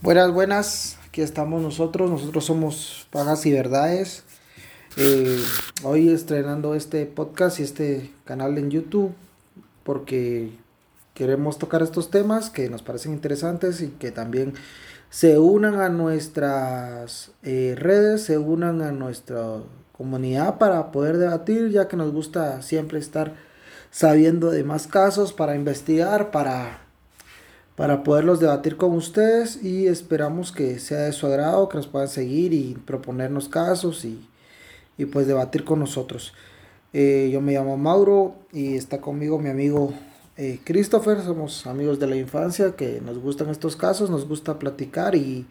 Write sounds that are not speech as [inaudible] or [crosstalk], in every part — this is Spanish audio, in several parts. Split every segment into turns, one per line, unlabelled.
Buenas, buenas. Aquí estamos nosotros. Nosotros somos Pagas y Verdades. Eh, hoy estrenando este podcast y este canal en YouTube porque queremos tocar estos temas que nos parecen interesantes y que también se unan a nuestras eh, redes, se unan a nuestra comunidad para poder debatir, ya que nos gusta siempre estar sabiendo de más casos para investigar, para para poderlos debatir con ustedes y esperamos que sea de su agrado, que nos puedan seguir y proponernos casos y, pues debatir con nosotros. Eh, yo me llamo Mauro y está conmigo mi amigo eh, Christopher, somos amigos de la infancia que nos gustan estos casos, nos gusta platicar y,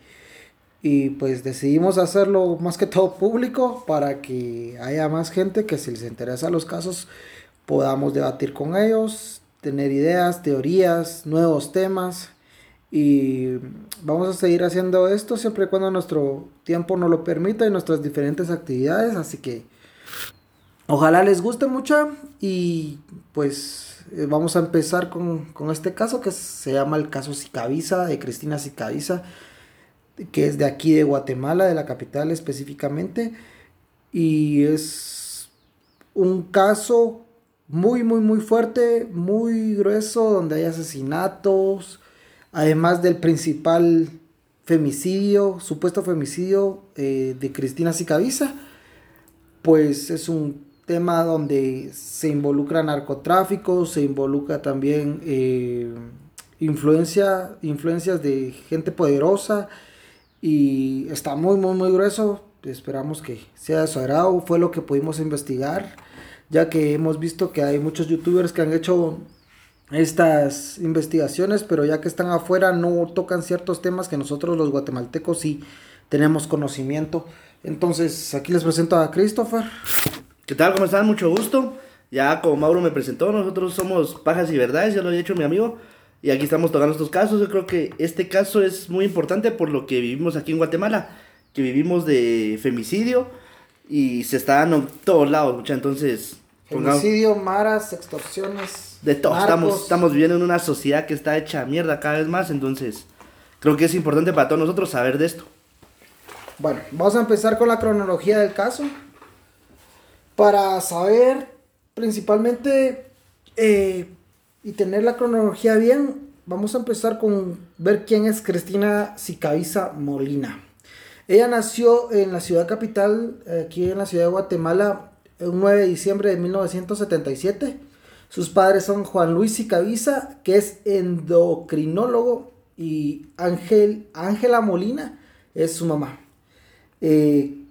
y pues decidimos hacerlo más que todo público para que haya más gente que si les interesa los casos podamos debatir con ellos, tener ideas, teorías, nuevos temas. Y vamos a seguir haciendo esto siempre y cuando nuestro tiempo nos lo permita y nuestras diferentes actividades. Así que ojalá les guste mucho y pues eh, vamos a empezar con, este caso que se llama el caso Sicaviza de Cristina Sicaviza, que es de aquí de Guatemala, de la capital específicamente. Y es un caso muy, muy, muy fuerte, muy grueso, donde hay asesinatos, además del principal femicidio, supuesto femicidio eh, de Cristina Sicaviza, pues es un tema donde se involucra narcotráfico, se involucra también eh, influencia, influencias de gente poderosa y está muy, muy, muy grueso. Esperamos que sea de su agrado, fue lo que pudimos investigar ya que hemos visto que hay muchos youtubers que han hecho estas investigaciones, pero ya que están afuera no tocan ciertos temas que nosotros los guatemaltecos sí tenemos conocimiento. Entonces, aquí les presento a Christopher.
¿Qué tal? ¿Cómo están? Mucho gusto. Ya como Mauro me presentó, nosotros somos Pajas y Verdades, ya lo he dicho mi amigo. Y aquí estamos tocando estos casos. Yo creo que este caso es muy importante por lo que vivimos aquí en Guatemala, que vivimos de femicidio y se está dando en todos lados, mucha. Entonces,
Femicidio, maras, extorsiones.
De todo. Estamos, estamos viviendo en una sociedad que está hecha mierda cada vez más. Entonces, creo que es importante para todos nosotros saber de esto.
Bueno, vamos a empezar con la cronología del caso. Para saber principalmente eh, y tener la cronología bien, vamos a empezar con ver quién es Cristina Sicaviza Molina. Ella nació en la ciudad capital, aquí en la ciudad de Guatemala, el 9 de diciembre de 1977. Sus padres son Juan Luis Sicaviza, que es endocrinólogo, y Ángel, Ángela Molina es su mamá. Eh,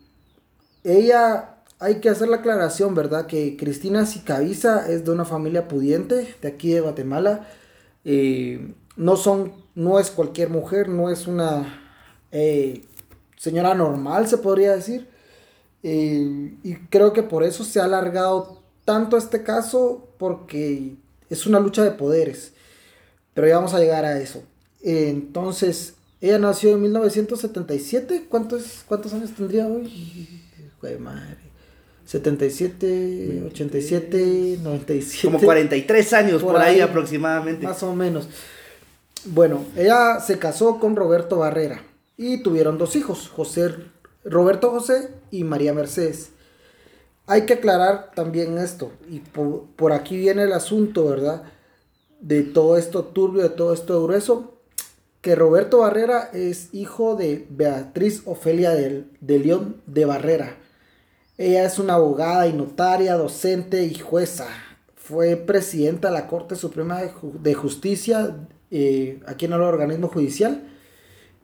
ella, hay que hacer la aclaración, ¿verdad? Que Cristina Sicaviza es de una familia pudiente de aquí de Guatemala. Eh, no son, no es cualquier mujer, no es una eh, señora normal, se podría decir. Eh, y creo que por eso se ha alargado tanto este caso, porque es una lucha de poderes. Pero ya vamos a llegar a eso. entonces, ella nació en 1977. ¿Cuántos, cuántos años tendría hoy? Joder, madre. 77, 87, 97.
Como 43 años por, ahí, ahí, aproximadamente.
Más o menos. Bueno, ella se casó con Roberto Barrera y tuvieron dos hijos, José Roberto José y María Mercedes. Hay que aclarar también esto, y por, aquí viene el asunto, ¿verdad? De todo esto turbio, de todo esto grueso, que Roberto Barrera es hijo de Beatriz Ofelia de, de León de Barrera. Ella es una abogada y notaria, docente y jueza. Fue presidenta de la Corte Suprema de, Justicia, eh, aquí en el organismo judicial.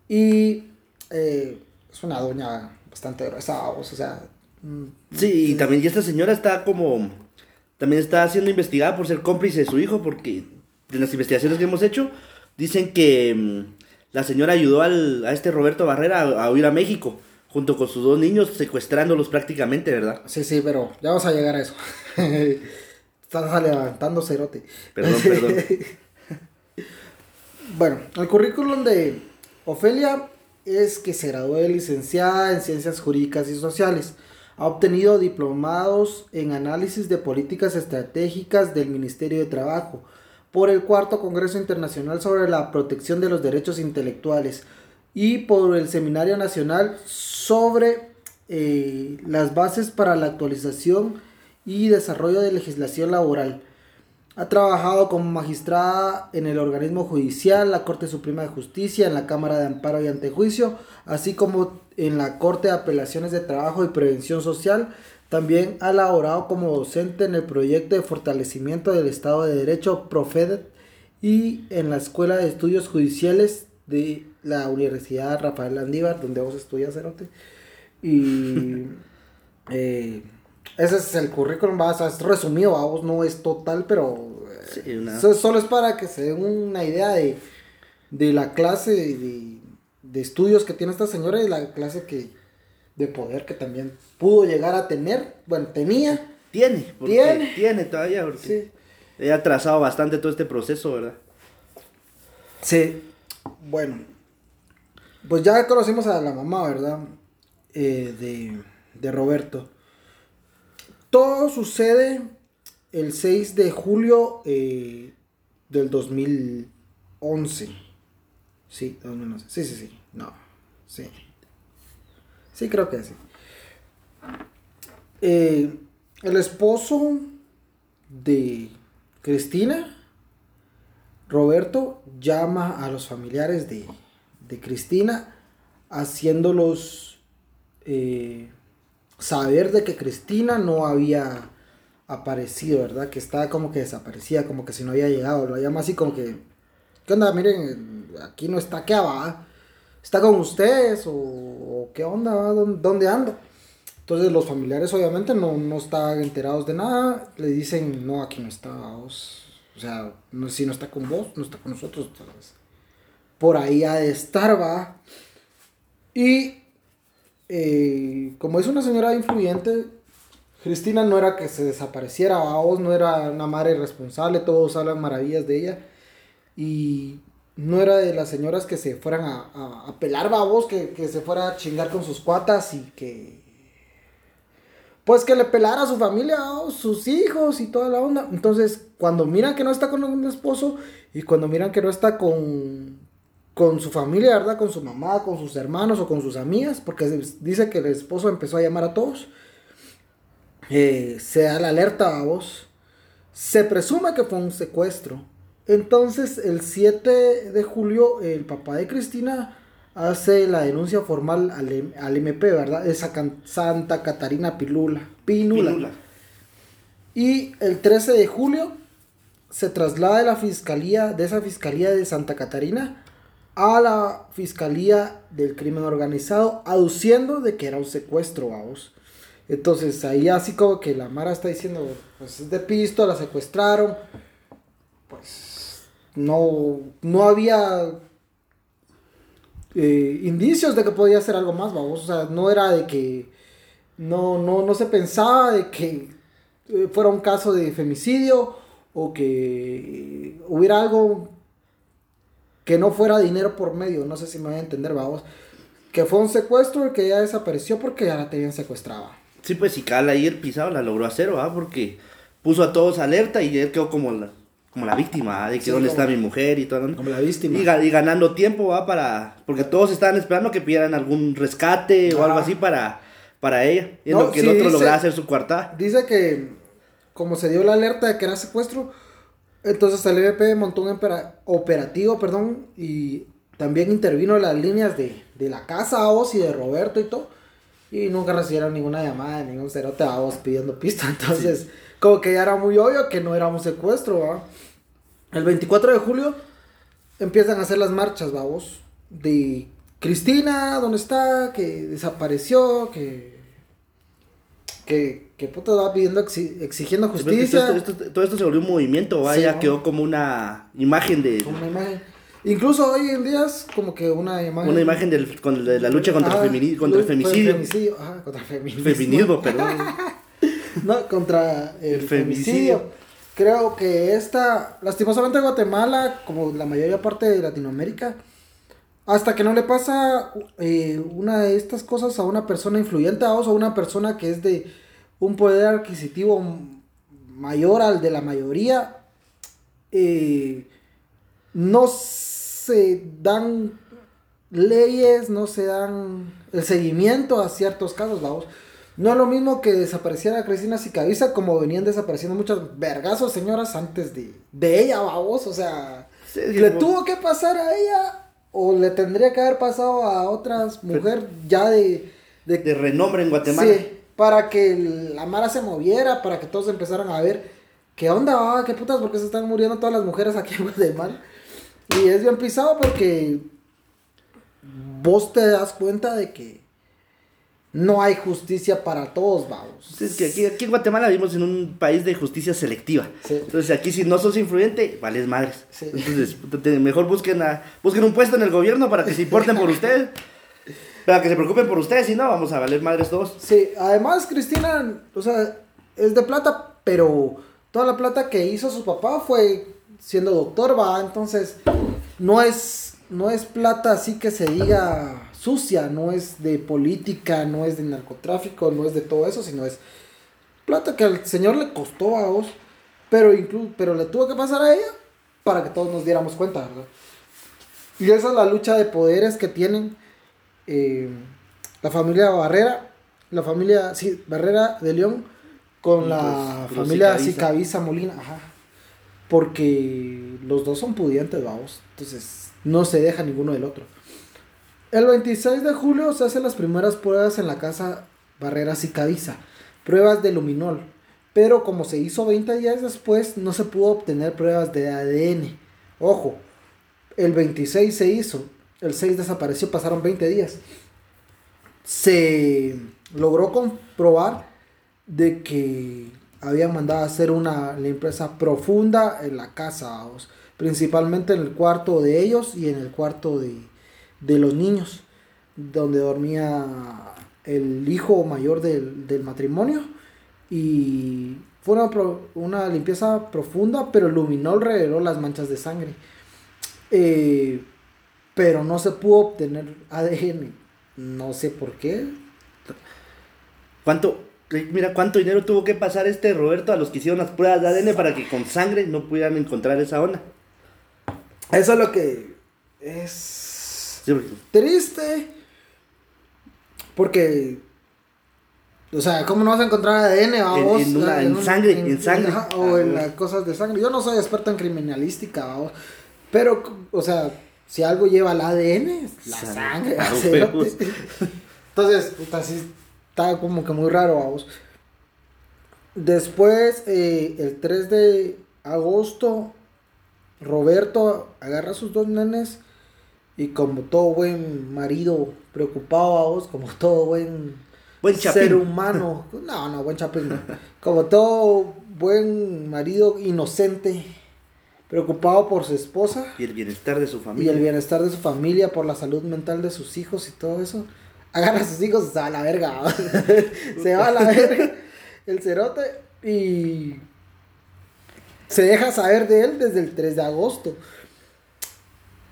Y eh, es una doña bastante gruesa, o sea...
Mm, sí, y también y esta señora está como... También está siendo investigada por ser cómplice de su hijo, porque en las investigaciones que hemos hecho dicen que mm, la señora ayudó al, a este Roberto Barrera a, huir a México, junto con sus dos niños, secuestrándolos prácticamente, ¿verdad?
Sí, sí, pero ya vamos a llegar a eso. [laughs] Estás levantando cerote.
Perdón, perdón. [laughs]
bueno, el currículum de Ofelia es que se graduó de licenciada en Ciencias Jurídicas y Sociales. Ha obtenido diplomados en análisis de políticas estratégicas del Ministerio de Trabajo por el cuarto Congreso Internacional sobre la Protección de los Derechos Intelectuales. y por el Seminario Nacional sobre eh, las bases para la actualización y desarrollo de legislación laboral. Ha trabajado como magistrada en el organismo judicial, la Corte Suprema de Justicia, en la Cámara de Amparo y Antejuicio, así como en la Corte de Apelaciones de Trabajo y Prevención Social. También ha laborado como docente en el proyecto de fortalecimiento del Estado de Derecho PROFEDET y en la Escuela de Estudios Judiciales de la Universidad Rafael Landívar, donde vos estudias, Cerote. Y [laughs] eh, ese es el currículum, vas es resumido, vos no es total, pero eh, solo es para que se den una idea de, de la clase de, de, estudios que tiene esta señora y la clase que de poder que también pudo llegar a tener, bueno, tenía.
Tiene, tiene, tiene todavía, porque sí. ha trazado bastante todo este proceso, ¿verdad?
Sí, bueno, pues ya conocimos a la mamá, ¿verdad? Eh, de, de Roberto. Todo sucede el 6 de julio eh, del 2011. Sí, 2011. Sí, sí, sí. No. Sí. Sí, creo que sí. Eh, el esposo de Cristina, Roberto, llama a los familiares de, Cristina haciéndolos eh, saber de que Cristina no había aparecido, ¿verdad? Que estaba como que desaparecía, como que si no había llegado. Lo llama así como que, ¿qué onda? Miren, aquí no está, ¿qué va? ¿Está con ustedes? ¿O, qué onda? ¿Dónde anda? Entonces los familiares obviamente no, no estaban enterados de nada. Le dicen, no, aquí no está, O sea, si no está con vos, no está con nosotros. Por ahí ha de estar, va. Y eh, como es una señora influyente, Cristina no era que se desapareciera, a no era una madre irresponsable, todos hablan maravillas de ella. Y no era de las señoras que se fueran a, a, pelar a vos, que, se fuera a chingar con sus cuatas y que. Pues que le pelara a su familia, a sus hijos y toda la onda. Entonces, cuando miran que no está con un esposo y cuando miran que no está con, con su familia, ¿verdad? Con su mamá, con sus hermanos o con sus amigas, porque dice que el esposo empezó a llamar a todos. Eh, se da la alerta a vos. Se presume que fue un secuestro. Entonces, el 7 de julio, el papá de Cristina hace la denuncia formal al, al MP, ¿verdad? De Santa Catarina Pilula. Pinula. Y el 13 de julio se traslada de la fiscalía, de esa fiscalía de Santa Catarina, a la Fiscalía del Crimen Organizado, aduciendo de que era un secuestro, vamos. Entonces ahí así como que la Mara está diciendo, pues es de pisto, la secuestraron. Pues no, no había eh, indicios de que podía ser algo más, vamos. O sea, no era de que, no, no, no se pensaba de que eh, fuera un caso de femicidio o que hubiera algo que no fuera dinero por medio, no sé si me voy a entender, vamos. Que fue un secuestro y que ya desapareció porque ya la tenían secuestrada.
Sí, pues si Cala el pisado la logró hacer, ¿va? Porque puso a todos alerta y él quedó como la, como la víctima, de que dónde está mi mujer y todo.
Como la víctima.
Y, ganando tiempo, ¿va? Para, porque todos estaban esperando que pidieran algún rescate o algo así para, para ella. Y lo que el otro logró hacer su cuarta.
Dice que como se dio la alerta de que era secuestro, entonces el EVP montó un operativo, perdón, y también intervino en las líneas de, la casa a vos y de Roberto y todo. Y nunca recibieron ninguna llamada, ningún cerote a vos pidiendo pista. [laughs] Entonces, como que ya era muy obvio que no era un secuestro, ¿va? El 24 de julio empiezan a hacer las marchas, vos, de Cristina, ¿dónde está? Que desapareció, que que, que puta va pidiendo, exigiendo justicia.
todo esto se volvió un movimiento, vaya, quedó como una imagen de...
Una imagen. Incluso hoy en día es como que una imagen...
Una imagen del, con, de la lucha contra, el, femini, contra el femicidio.
femicidio. Ah, contra el feminismo.
Feminismo, [laughs] perdón.
no, contra el, femicidio. Creo que esta, lastimosamente Guatemala, como la mayoría parte de Latinoamérica, hasta que no le pasa eh, una de estas cosas a una persona influyente a vos, a una persona que es de un poder adquisitivo mayor al de la mayoría, eh, no se dan leyes, no se dan el seguimiento a ciertos casos, vamos. No es lo mismo que desapareciera Cristina Sicaviza como venían desapareciendo muchas vergazos señoras antes de, de ella, vamos. O sea,
Sí,
le
como-
tuvo que pasar a ella o le tendría que haber pasado a otras mujeres ya de, de,
De renombre en Guatemala.
Sí, para que la Mara se moviera, para que todos empezaran a ver qué onda, qué putas, porque se están muriendo todas las mujeres aquí [laughs] en Guatemala. Y es bien pisado porque vos te das cuenta de que no hay justicia para todos, vamos.
Sí, es que aquí, aquí en Guatemala vivimos en un país de justicia selectiva.
Sí.
Entonces aquí si no sos influyente, vales madres.
Sí.
Entonces mejor busquen, a, busquen un puesto en el gobierno para que se importen por [laughs] ustedes. Para que se preocupen por ustedes, si no, vamos a valer madres todos.
Sí, además Cristina, o sea, es de plata, pero toda la plata que hizo su papá fue siendo doctor, va, entonces no es no es plata así que se diga sucia, no es de política, no es de narcotráfico, no es de todo eso, sino es plata que al señor le costó a vos, pero inclu pero le tuvo que pasar a ella para que todos nos diéramos cuenta, ¿verdad? Y esa es la lucha de poderes que tienen eh, la familia Barrera, la familia, sí, Barrera de León, con la
los-
familia.
Sicaviza
Molina, ajá. Porque los dos son pudientes, vamos. Entonces, no se deja ninguno del otro. El 26 de julio se hacen las primeras pruebas en la casa Barrera Sicaviza. Pruebas de luminol. Pero como se hizo 20 días después, no se pudo obtener pruebas de ADN. Ojo, el 26 se hizo, el 6 desapareció, pasaron 20 días. Se logró comprobar de que habían mandado a hacer una limpieza profunda en la casa, principalmente en el cuarto de ellos y en el cuarto de, de los niños, donde dormía el hijo mayor del, del matrimonio. Y fue una, una limpieza profunda, pero el luminol reveló las manchas de sangre. Eh, pero no se pudo obtener ADN. No sé por qué.
¿Cuánto, mira, cuánto dinero tuvo que pasar este Roberto a los que hicieron las pruebas de ADN para que con sangre no pudieran encontrar esa onda?
Eso es lo que es
Sí, porque-
triste. Porque, o sea, ¿cómo no vas a encontrar ADN?
En-
vamos?
en una- en
un-
sangre, en sangre.
ajá, o
Ah,
en
bueno.
las cosas de sangre. Yo no soy experto en criminalística. Pero, o sea, si algo lleva el ADN, la
Sangre, huevos. [laughs]
Entonces, puta, está como que muy raro, vamos. Después, eh, el 3 de agosto, Roberto agarra a sus dos nenes y como todo buen marido preocupado, vamos, como todo buen,
Buen chapín.
ser humano, [laughs] no, no, buen chapín, no. como todo buen marido inocente, preocupado por su esposa
Y el bienestar de su
y
familia.
el bienestar de su familia, por la salud mental de sus hijos y todo eso. Agarra a sus hijos y se va a la verga. [laughs] se va a la [laughs] verga el cerote y se deja saber de él desde el 3 de agosto.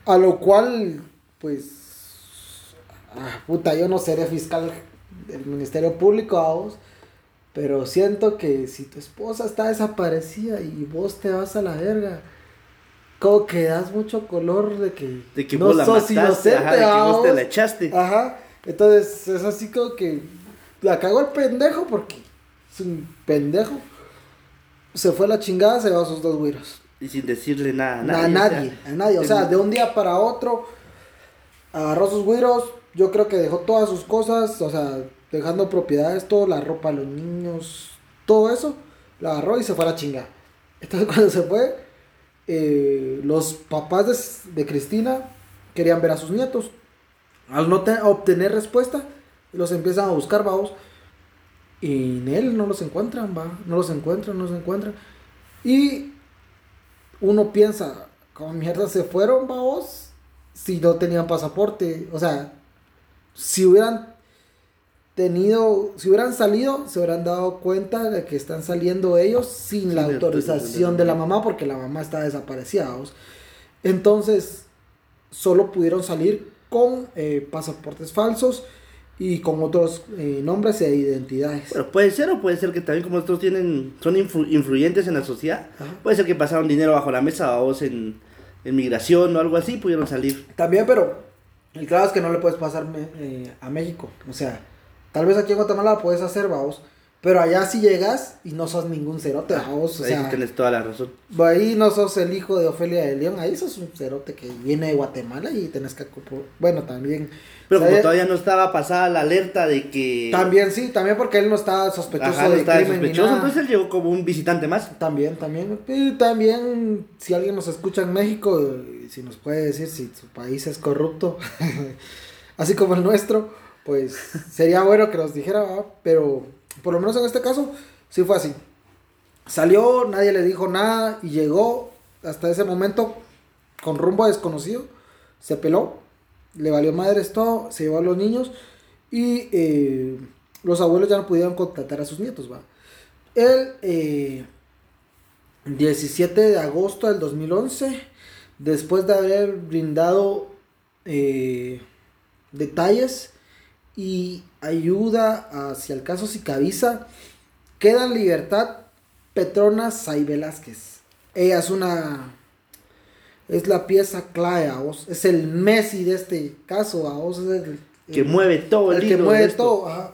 A lo cual, pues, ah, puta, yo no seré fiscal del Ministerio Público a vos, pero siento que si tu esposa está desaparecida y vos te vas a la verga, como que das mucho color de que,
De que
no
vos la
sos
mataste, ajá, de que
¿va
vos te la echaste.
Ajá, entonces es así como que la cagó el pendejo porque es un pendejo. Se fue a la chingada, se llevó a sus dos güiros.
Y sin decirle nada a
A
nadie.
nadie,
o sea,
a nadie. O sea, de un día para otro, agarró sus güiros. Yo creo que dejó todas sus cosas, o sea, dejando propiedades, todo, la ropa, los niños, todo eso, la agarró y se fue a la chinga. Entonces, [laughs] cuando se fue, eh, los papás de, de Cristina querían ver a sus nietos. Al no te- obtener respuesta, los empiezan a buscar, vamos. Y en él no los encuentran, va. No los encuentran, no los encuentran. Y uno piensa, ¿cómo mierda se fueron, vamos? Si no tenían pasaporte. O sea, si hubieran tenido, si hubieran salido, se hubieran dado cuenta de que están saliendo ellos sin
Sin
la autorización de la mamá, porque la mamá está desaparecida. Entonces, solo pudieron salir con eh, pasaportes falsos y con otros eh, nombres e identidades.
Bueno, puede ser o puede ser que también como estos tienen, son influ- influyentes en la sociedad,
Ajá.
puede ser que pasaron dinero bajo la mesa o en, en migración o algo así, pudieron salir.
También, pero El claro es que no le puedes pasar eh, a México. O sea, tal vez aquí en Guatemala lo puedes hacer, vamos. Pero allá si llegas y no sos ningún cerote, vamos. O
ahí sí tienes toda la razón.
ahí no sos el hijo de Ofelia de León. Ahí sos un cerote que viene de Guatemala y tenés que. Bueno, también.
Pero como todavía no estaba pasada la alerta de que...
También sí, también porque él no está sospechoso
Ajá, no
de
estaba
crimen ni
sospechoso,
nada.
entonces él llegó como un visitante más.
También, también. Y también, si alguien nos escucha en México, eh, si nos puede decir si su país es corrupto, [laughs] así como el nuestro, pues sería bueno que nos dijera, pero por lo menos en este caso, sí fue así. Salió, nadie le dijo nada y llegó hasta ese momento con rumbo a desconocido, se peló, le valió madres todo, se llevó a los niños y eh, los abuelos ya no pudieron contactar a sus nietos, va. El eh, 17 de agosto del 2011, después de haber brindado eh, detalles y ayuda hacia el caso Sicaviza, queda en libertad Petrona Say Velázquez. Ella es una. Es la pieza clave, a vos. Es el Messi de este caso, a vos. Es el,
Que mueve todo el,
el que mueve todo. ajá.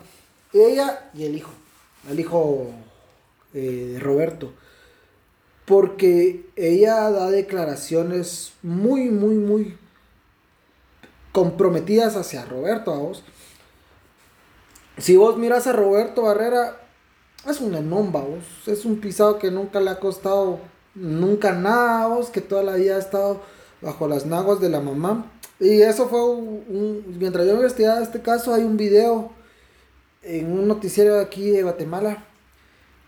Ella y el hijo. El hijo eh, de Roberto. Porque ella da declaraciones muy, muy, muy comprometidas hacia Roberto, a vos. Si vos miras a Roberto Barrera, es un vos. Es un pisado que nunca le ha costado nunca nada, vos, que toda la vida ha estado bajo las naguas de la mamá. Y eso fue un, un- mientras yo investigaba este caso, hay un video en un noticiero de aquí de Guatemala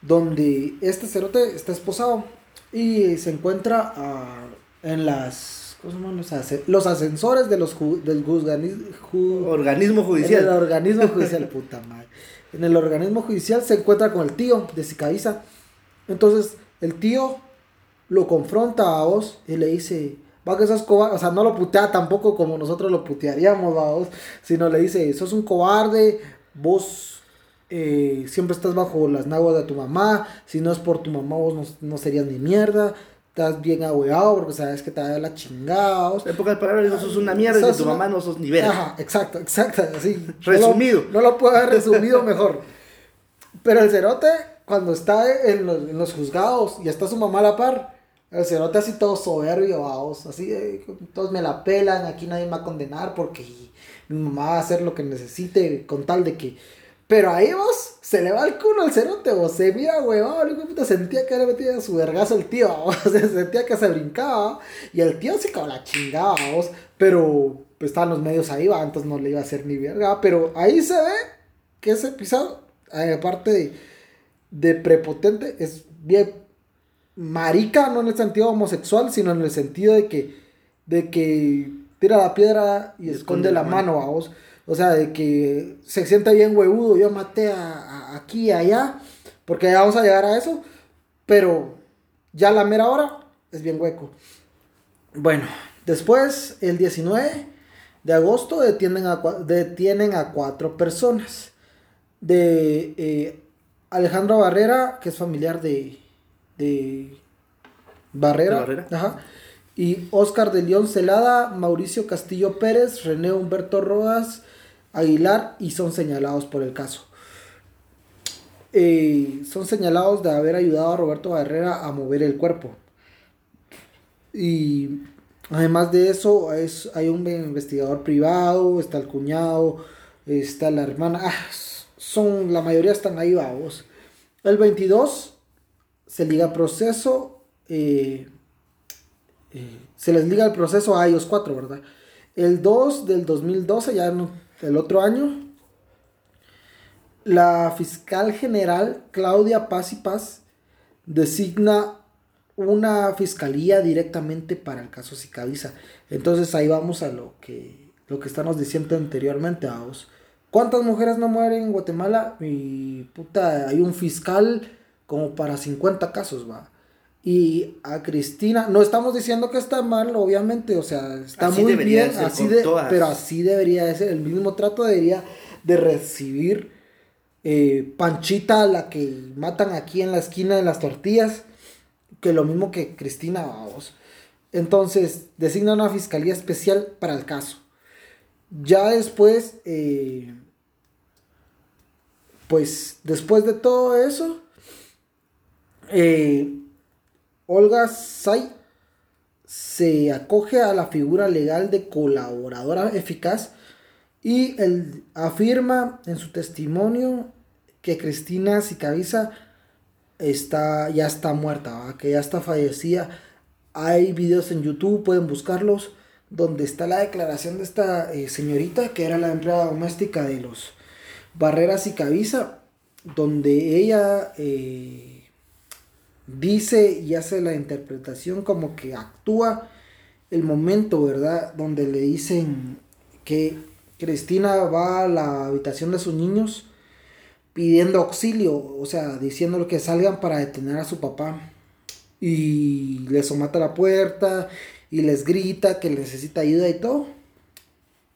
donde este cerote está esposado y se encuentra ah, en las ¿cómo se llaman los, asce- los ascensores de los ju- del ju-
Organismo
en el
judicial.
organismo judicial, [laughs] puta madre. En el organismo judicial se encuentra con el tío de Sicaviza. Entonces, el tío lo confronta a vos y le dice, va que sos cobarde. O sea, no lo putea tampoco como nosotros lo putearíamos a vos, sino le dice, sos un cobarde, vos eh, siempre estás bajo las naguas de tu mamá. Si no es por tu mamá, vos no, no serías ni mierda. Estás bien ahueado porque sabes que te va a la chingada. vos".
En pocas palabras, no sos una mierda y
Sos
de tu
una-
mamá no sos ni verga.
Ajá, exacto, exacto, así.
Resumido.
No lo, no lo puedo haber resumido mejor. Pero el cerote, cuando está en los, en los juzgados y está su mamá a la par, el cerote así todo soberbio, vamos, así, eh, todos me la pelan, aquí nadie me va a condenar porque mi mamá va a hacer lo que necesite con tal de que... Pero ahí vos, se le va el culo al cerote, vos, se mira, huevón, el puta sentía que le metía su vergazo el tío, [laughs] vos, se sentía que se brincaba, y el tío se cagó la chingada, vos, pero pues, estaban los medios ahí, va, entonces no le iba a hacer ni verga, pero ahí se ve que ese episodio, eh, aparte de, de prepotente, es bien marica, no en el sentido homosexual, sino en el sentido de que, de que tira la piedra y esconde, la mano, vamos. O sea, de que se siente bien huevudo, yo maté a, a- aquí y allá, porque ya vamos a llegar a eso, pero ya la mera hora es bien hueco. Bueno, después, el 19 de agosto, detienen a, detienen a cuatro personas. De eh, Alejandro Barrera, que es familiar de, de Barrera.
¿De Barrera?
Ajá. Y Oscar de León Celada, Mauricio Castillo Pérez, René Humberto Rodas Aguilar y son señalados por el caso. Eh, son señalados de haber ayudado a Roberto Barrera a mover el cuerpo. Y además de eso, es, hay un investigador privado, está el cuñado, está la hermana. ah, son, la mayoría están ahí, vamos. El 22 se liga proceso. eh, eh, se les liga el proceso a ellos cuatro, ¿verdad? El 2 del 2012, ya no- el otro año, la fiscal general Claudia Paz y Paz designa una fiscalía directamente para el caso Sicaviza. Entonces ahí vamos a lo que, lo que estamos diciendo anteriormente, vamos. ¿Cuántas mujeres no mueren en Guatemala? Y puta, hay un fiscal como para 50 casos, va. Y a Cristina, no estamos diciendo que está mal, obviamente, o sea, está
Así
muy bien, así de, pero así debería de ser, el mismo trato debería de recibir eh, Panchita, la que matan aquí en la esquina de las tortillas, que lo mismo que Cristina, vamos. Entonces, designa una fiscalía especial para el caso. ya después, eh, pues después de todo eso, eh, Olga Say se acoge a la figura legal de colaboradora eficaz y él afirma en su testimonio que Cristina Sicaviza está, ya está muerta, que ya está fallecida. Hay videos en YouTube, pueden buscarlos, donde está la declaración de esta eh, señorita, que era la empleada doméstica de los Barreras y donde ella eh, dice y hace la interpretación como que actúa el momento, ¿verdad? Donde le dicen que Cristina va a la habitación de sus niños pidiendo auxilio, o sea, diciéndole que salgan para detener a su papá. Y les somata la puerta y les grita que necesita ayuda y todo.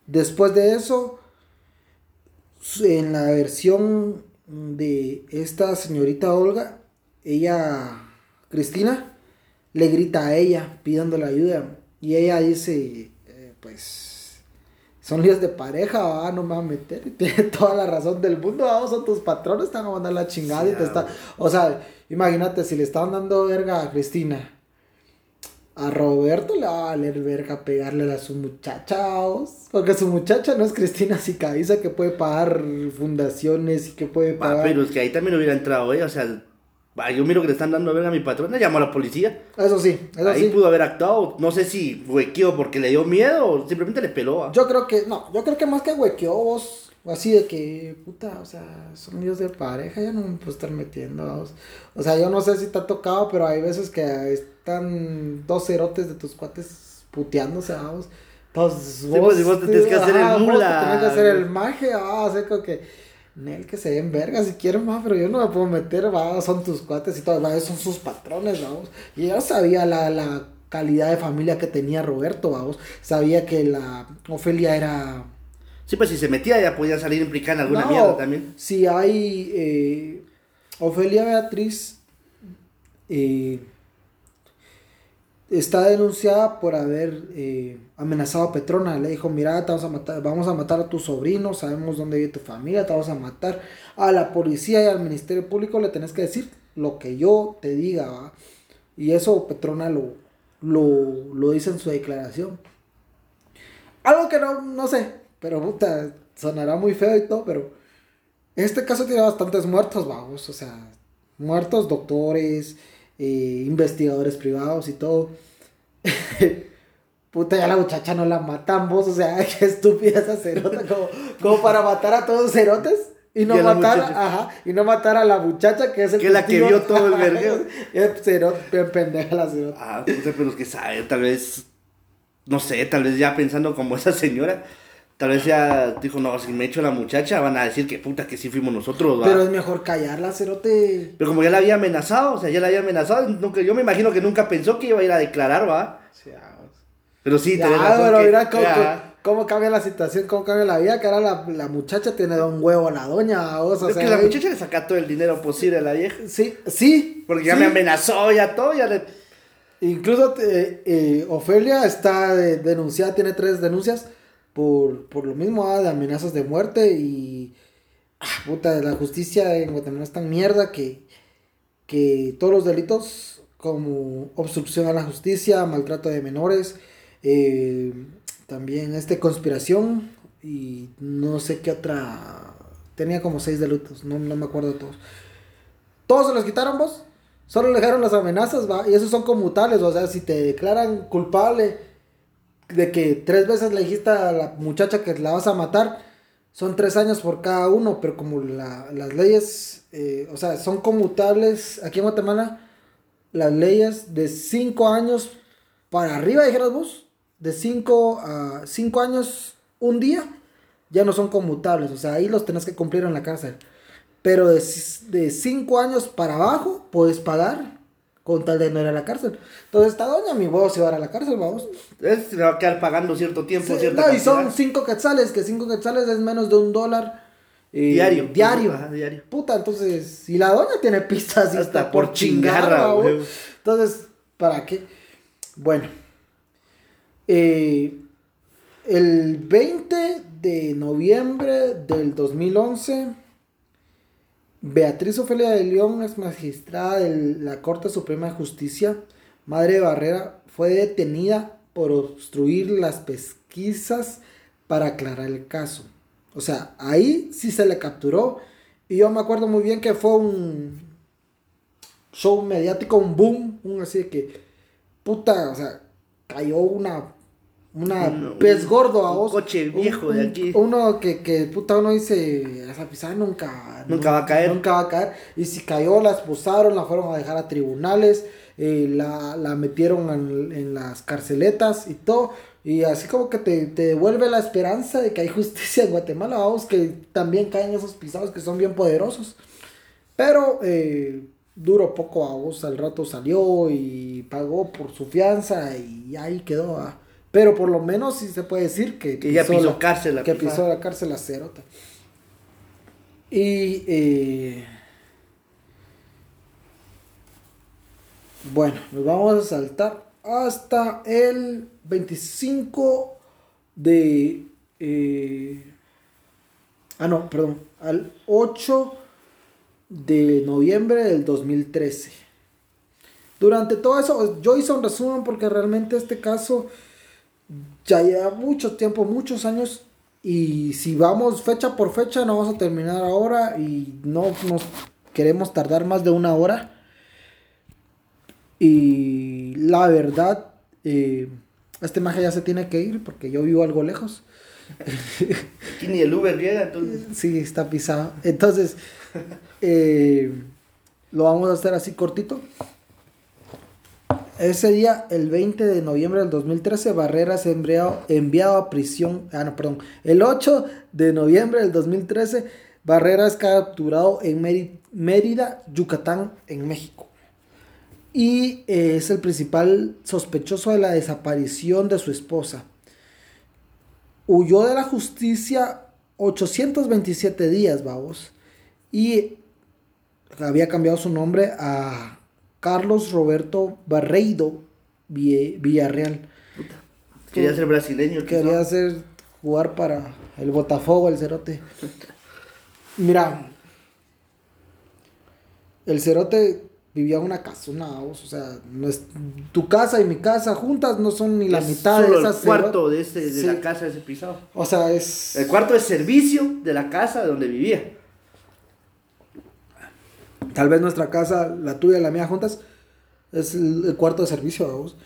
Después de eso, en la versión de esta señorita Olga, ella, Cristina, le grita a ella pidiéndole ayuda. Y ella dice, eh, pues, son líos de pareja, no me va a meter. [laughs] tiene toda la razón del mundo, vamos, son tus patrones, te van a mandar la chingada y te está... O sea, imagínate, si le estaban dando verga a Cristina a Roberto le va a valer verga pegarle a su muchacha, porque su muchacha no es Cristina Sicaviza que puede pagar fundaciones y que puede pagar.
pero es que ahí también hubiera entrado, ¿eh? O sea, yo miro que le están dando verga a mi patrón, le llamó a la policía.
Eso sí, eso
ahí pudo haber actuado, no sé si huequeó porque le dio miedo o simplemente le peló.
Yo creo que, no, yo creo que más que huequeó vos Así de que, puta, o sea, son niños de pareja, ya no me puedo estar metiendo, O sea, yo no sé si te ha tocado, pero hay veces que están dos cerotes de tus cuates puteándose, vamos. Entonces,
vos, sí, pues, vos te tienes que hacer el mula.
Te tienes que hacer el maje, ah, o sea, como que, Nel, que se den verga si quieren más, pero yo no me puedo meter, va, son tus cuates y todo, va, son sus patrones, vamos. Y yo sabía la, la calidad de familia que tenía Roberto, vamos. Sabía que la Ofelia era
Sí, pues si se metía ya podía salir implicada en alguna mierda también.
Si hay. Eh, Ofelia Beatriz eh, está denunciada por haber eh, amenazado a Petrona. Le dijo: Mira, te vamos a matar, vamos a matar a tu sobrino, sabemos dónde vive tu familia, te vamos a matar. A la policía y al Ministerio Público le tenés que decir lo que yo te diga. Y eso Petrona lo, lo, lo dice en su declaración. Algo que no, no sé, pero puta, sonará muy feo y todo, pero este caso tiene bastantes muertos, vamos, o sea, muertos, doctores, eh, investigadores privados y todo. [laughs] Puta, ya la muchacha no la matan vos, o sea, [laughs] qué estúpida esa cerota, como, como para matar a todos los cerotes y no matar, ajá, y no matar a la muchacha que es el
que la que vio todo el vergueo. [laughs]
cerote, pendeja la cerota.
Ah, puta, pero es que sabe, tal vez, no sé, tal vez ya pensando como esa señora, Tal vez ya dijo, no, si me echo la muchacha, van a decir que puta que sí fuimos nosotros.
¿va? Pero es mejor callarla, cerote.
Pero como ya la había amenazado, o sea, ya la había amenazado, nunca, yo me imagino que nunca pensó que iba a ir a declarar, ¿va? Sí, pero sí,
ya, pero mira cómo, cambia la situación, cómo cambia la vida, que ahora la, la muchacha tiene un huevo a la doña, o sea,
Es que la muchacha le saca todo el dinero posible a la vieja.
Sí, sí.
Porque ya me amenazó, ya todo, ya le...
Incluso eh, eh, Ofelia está denunciada, tiene tres denuncias por, por lo mismo, ah, de amenazas de muerte y... Ah, puta, la justicia en Guatemala es tan mierda que, que todos los delitos como obstrucción a la justicia, maltrato de menores, eh, también este conspiración y no sé qué otra... Tenía como seis delitos, no, no me acuerdo todos. Todos se los quitaron vos. Solo le dejaron las amenazas, va. Y esos son conmutables. O sea, si te declaran culpable de que tres veces le dijiste a la muchacha que la vas a matar, son tres años por cada uno, pero como las leyes, eh, o sea, son conmutables aquí en Guatemala, las leyes de cinco años para arriba, dijeras vos, de cinco a cinco años un día, ya no son conmutables, o sea, ahí los tenés que cumplir en la cárcel. Pero de, de cinco años para abajo, puedes pagar con tal de no ir a la cárcel. Entonces esta doña, mi huevo se va a, la cárcel, vamos.
Es, se va a quedar pagando cierto tiempo,
No, y son cinco quetzales, que cinco quetzales es menos de un dólar.
Eh, diario.
Diario. diario. Puta, entonces, si la doña tiene pistas hasta por chingarra, Entonces, ¿para qué? Bueno. Eh, El 20 de noviembre del 2011, Beatriz Ofelia de León es magistrada de la Corte Suprema de Justicia, madre de Barrera, fue detenida por obstruir las pesquisas para aclarar el caso. O sea, ahí sí se le capturó. Y yo me acuerdo muy bien que fue un show mediático, un boom, un así de que, puta, o sea, cayó una, una pez gordo a vos.
Un coche viejo de aquí.
Uno que, que, puta, uno dice, esa pisada nunca,
nunca va a caer.
Nunca va a caer. Y si cayó, la expulsaron, la fueron a dejar a tribunales, eh, la, la, metieron en, en, las carceletas y todo. Y así como que te, te, devuelve la esperanza de que hay [laughs] justicia en Guatemala, vamos, que también caen esos pisados que son bien poderosos. Pero eh, duró poco a vos, al rato salió y pagó por su fianza y ahí quedó. ¿ah? Pero por lo menos sí se puede decir que,
que ya pisó la, cárcel. La
que pisó la cárcel la cerota. Y eh, bueno, nos vamos a saltar hasta el 25 de... Eh, ah, no, perdón. Al 8 de noviembre del 2013. Durante todo eso, yo hice un resumen porque realmente este caso ya lleva mucho tiempo, muchos años. Y si vamos fecha por fecha, no vamos a terminar ahora y no nos queremos tardar más de una hora. Y la verdad, eh, este maje ya se tiene que ir porque yo vivo algo lejos. [laughs]
Aquí ni el Uber llega, entonces.
Sí, está pisado. Entonces, eh, lo vamos a hacer así cortito. Ese día, el 20 de noviembre del 2013, Barreras enviado, enviado a prisión. Ah, no, perdón. El 8 de noviembre del 2013, Barreras capturado en Mérida, Yucatán, en México. Y eh, es el principal sospechoso de la desaparición de su esposa. Huyó de la justicia 827 días, vamos. Y había cambiado su nombre a Carlos Roberto Barreido Villarreal.
Quería ser brasileño.
Quería ser jugar para el Botafogo, el Cerote. Mira, el Cerote vivía en una casa, una o sea, no es, tu casa y mi casa juntas no son ni la mitad
de esas. El cuarto de, ese, de la casa de ese pisado.
O sea, es.
El cuarto de servicio de la casa donde vivía.
Tal vez nuestra casa, la tuya y la mía juntas, es el, cuarto de servicio, vamos.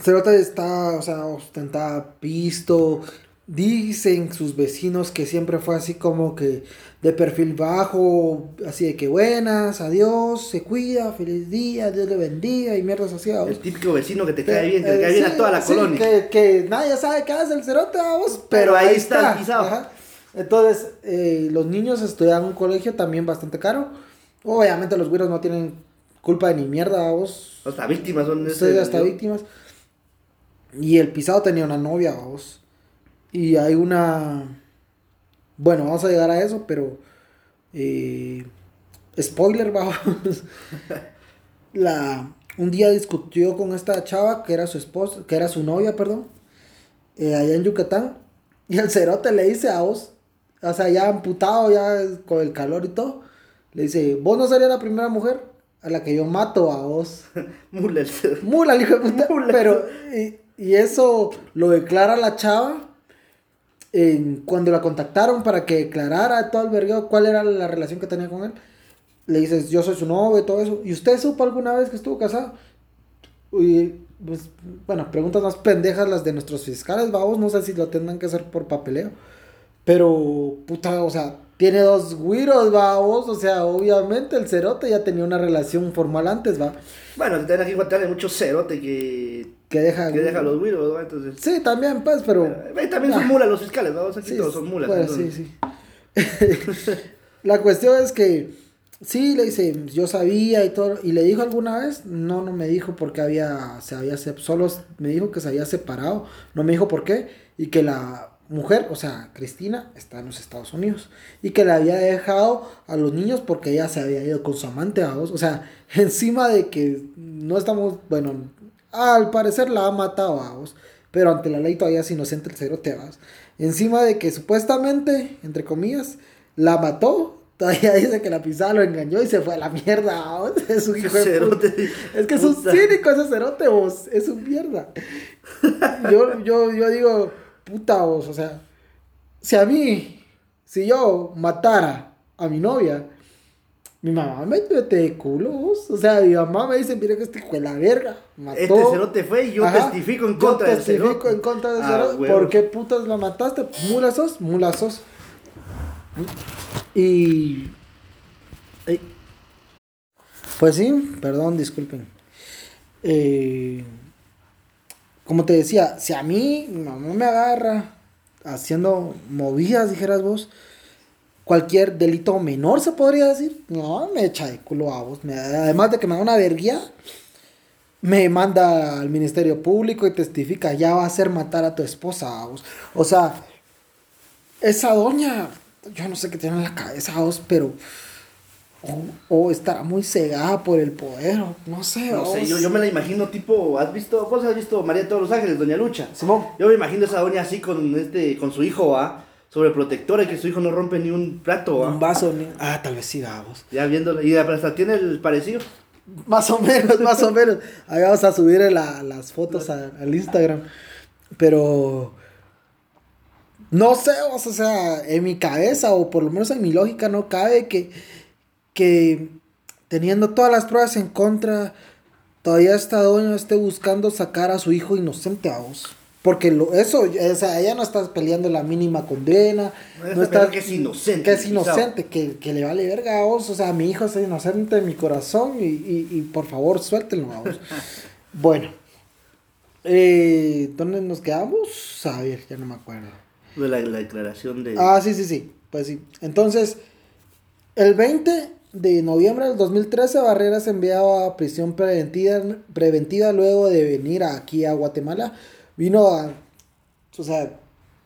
Cerota está, o sea, ostentada, visto. Dicen sus vecinos que siempre fue así como que de perfil bajo, así de que buenas, adiós, se cuida, feliz día, Dios le bendiga y mierdas así.
El típico vecino que te cae bien, que te cae bien a toda la colonia.
Que, que, nadie sabe qué hace el cerote, vamos, pero, ahí, está, pisado. Entonces, eh, los niños estudian un colegio también bastante caro. Obviamente los güeros no tienen culpa de ni mierda, vos.
Hasta víctimas son
Ustedes hasta víctimas. Y el pisado tenía una novia, vos. Y hay una... Bueno, vamos a llegar a eso, pero... Eh, spoiler, [laughs] vamos. La... Un día discutió con esta chava que era su esposa, que era su novia, perdón, eh, allá en Yucatán. Y el cerote le dice a vos, o sea, ya amputado, ya con el calor y todo. Le dice, vos no serías la primera mujer a la que yo mato a vos. [laughs]
Mula.
Mula, hijo de puta. Pero, y, eso lo declara la chava en, cuando la contactaron para que declarara todo el vergueo cuál era la relación que tenía con él. Le dices, yo soy su novio y todo eso. ¿Y usted supo alguna vez que estuvo casado? Y, pues, bueno, preguntas más pendejas las de nuestros fiscales, vamos, no sé si lo tendrán que hacer por papeleo. Pero, puta, o sea, tiene dos güiros, va, vos, o sea, obviamente el cerote ya tenía una relación formal antes, va.
Bueno, también aquí en hay mucho cerote que...
Que deja...
Que deja los güiros, ¿no? Entonces...
Sí, también, pues, pero...
también son mulas los fiscales, vamos, aquí todos son mulas.
Pues, sí, sí. [laughs] La cuestión es que... Sí, le dice, yo sabía y todo, y le dijo alguna vez, no, no me dijo porque había, se había, solo me dijo que se había separado, no me dijo por qué, y que la mujer, o sea, Cristina, está en los Estados Unidos y que le había dejado a los niños porque ella se había ido con su amante a vos. O sea, [laughs] encima de que no estamos, bueno, al parecer la ha matado a vos, pero ante la ley todavía es inocente el vas. Encima de que supuestamente, entre comillas, la mató, [laughs] todavía dice que la pisada lo engañó y se fue a la mierda, ¿vos? [laughs] Es un hijo de. Es que es un cínico ese cerote, vos. Es un mierda. Yo, yo, yo digo, puta, vos, o sea, si a mí, si yo matara a mi novia, mi mamá me mete de culo, vos. O sea, mi mamá me dice, mira que este de la verga mató.
Este cerote fue y yo
Ajá.
testifico en
Yo
contra del
testifico
cerote.
en contra del
Ah,
cerote.
huevos.
¿Por qué putas la mataste? Mula sos, mula sos. Y... Pues sí, perdón, disculpen. Eh, como te decía, si a mí mi mamá me agarra haciendo movidas, dijeras vos, cualquier delito menor se podría decir, no, me echa de culo a vos. Me- además de que me da una verguía, me manda al Ministerio Público y testifica, ya va a hacer matar a tu esposa, a vos. O sea, esa doña, yo no sé qué tiene en la cabeza, a vos, pero... O, o estará muy cegada por el poder, o no sé.
No sé, yo, yo me la imagino tipo, ¿has visto? ¿Vos has visto María de todos los Ángeles, Doña Lucha?
Simón.
Yo me imagino esa doña así con este, con su hijo, ¿va? Sobreprotectora y que su hijo no rompe ni un plato, ¿va?
Un vaso, ni- ah, tal vez sí, vamos.
Ya viéndolo, y hasta tiene el parecido.
Más o menos, [laughs] más o menos. Ahí vamos a subir la- las fotos a- al Instagram. Pero. No sé, o sea, en mi cabeza, o por lo menos en mi lógica, no cabe que, que teniendo todas las pruebas en contra, todavía esta doña esté buscando sacar a su hijo inocente a vos. Porque lo, eso, o sea, ella no está peleando la mínima condena. No está,
que es inocente,
Que es inocente, que, que le vale verga a vos. O sea, mi hijo es inocente en mi corazón y, y, y por favor suéltenlo a vos. [laughs] bueno, eh, ¿dónde nos quedamos? A ver, ya no me acuerdo.
De la, la declaración de...
Ah, sí, sí, sí. Pues sí. Entonces, el 20 de noviembre del 2013, Barreras enviaba a prisión preventiva, preventiva luego de venir aquí a Guatemala. Vino a, o sea,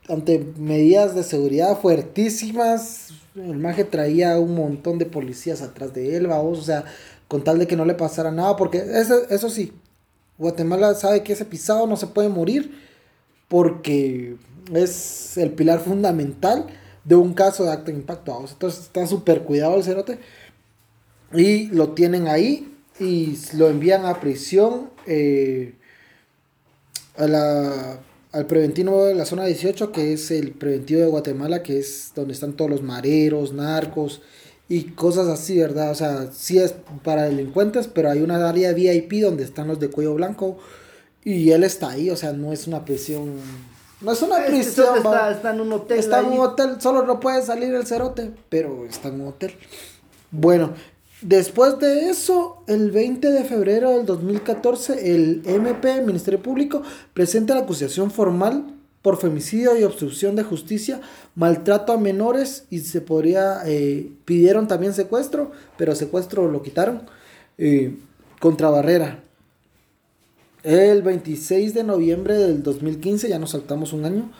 ante medidas de seguridad fuertísimas. El maje traía un montón de policías atrás de él, vamos, o sea, con tal de que no le pasara nada, porque eso, eso sí, Guatemala sabe que ese pisado no se puede morir porque es el pilar fundamental de un caso de acto de impacto. Entonces está súper cuidado el cerote. Y lo tienen ahí y lo envían a prisión eh, a la, al preventivo de la zona 18, que es el preventivo de Guatemala, que es donde están todos los mareros, narcos y cosas así, ¿verdad? O sea, sí es para delincuentes, pero hay una área VIP donde están los de cuello blanco y él está ahí, o sea, no es una prisión. No es una prisión.
está, está en un hotel.
Está en un hotel, solo no puede salir el cerote, pero está en un hotel. Bueno, después de eso, el 20 de febrero del 2014, el MP, Ministerio Público, presenta la acusación formal por femicidio y obstrucción de justicia, maltrato a menores y se podría, eh, pidieron también secuestro, pero secuestro lo quitaron, eh, contra Barrera. El 26 de noviembre del 2015, ya nos saltamos un año,